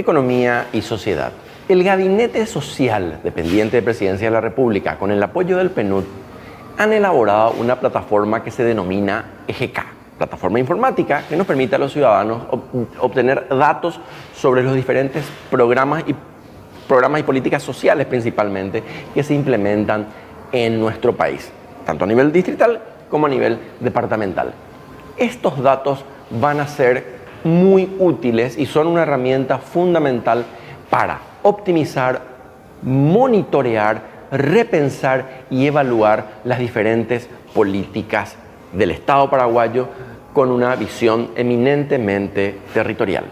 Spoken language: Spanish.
economía y sociedad. El Gabinete Social, dependiente de Presidencia de la República, con el apoyo del PNUD, han elaborado una plataforma que se denomina EGK, plataforma informática que nos permite a los ciudadanos obtener datos sobre los diferentes programas y, programas y políticas sociales principalmente que se implementan en nuestro país, tanto a nivel distrital como a nivel departamental. Estos datos van a ser muy útiles y son una herramienta fundamental para optimizar, monitorear, repensar y evaluar las diferentes políticas del Estado paraguayo con una visión eminentemente territorial.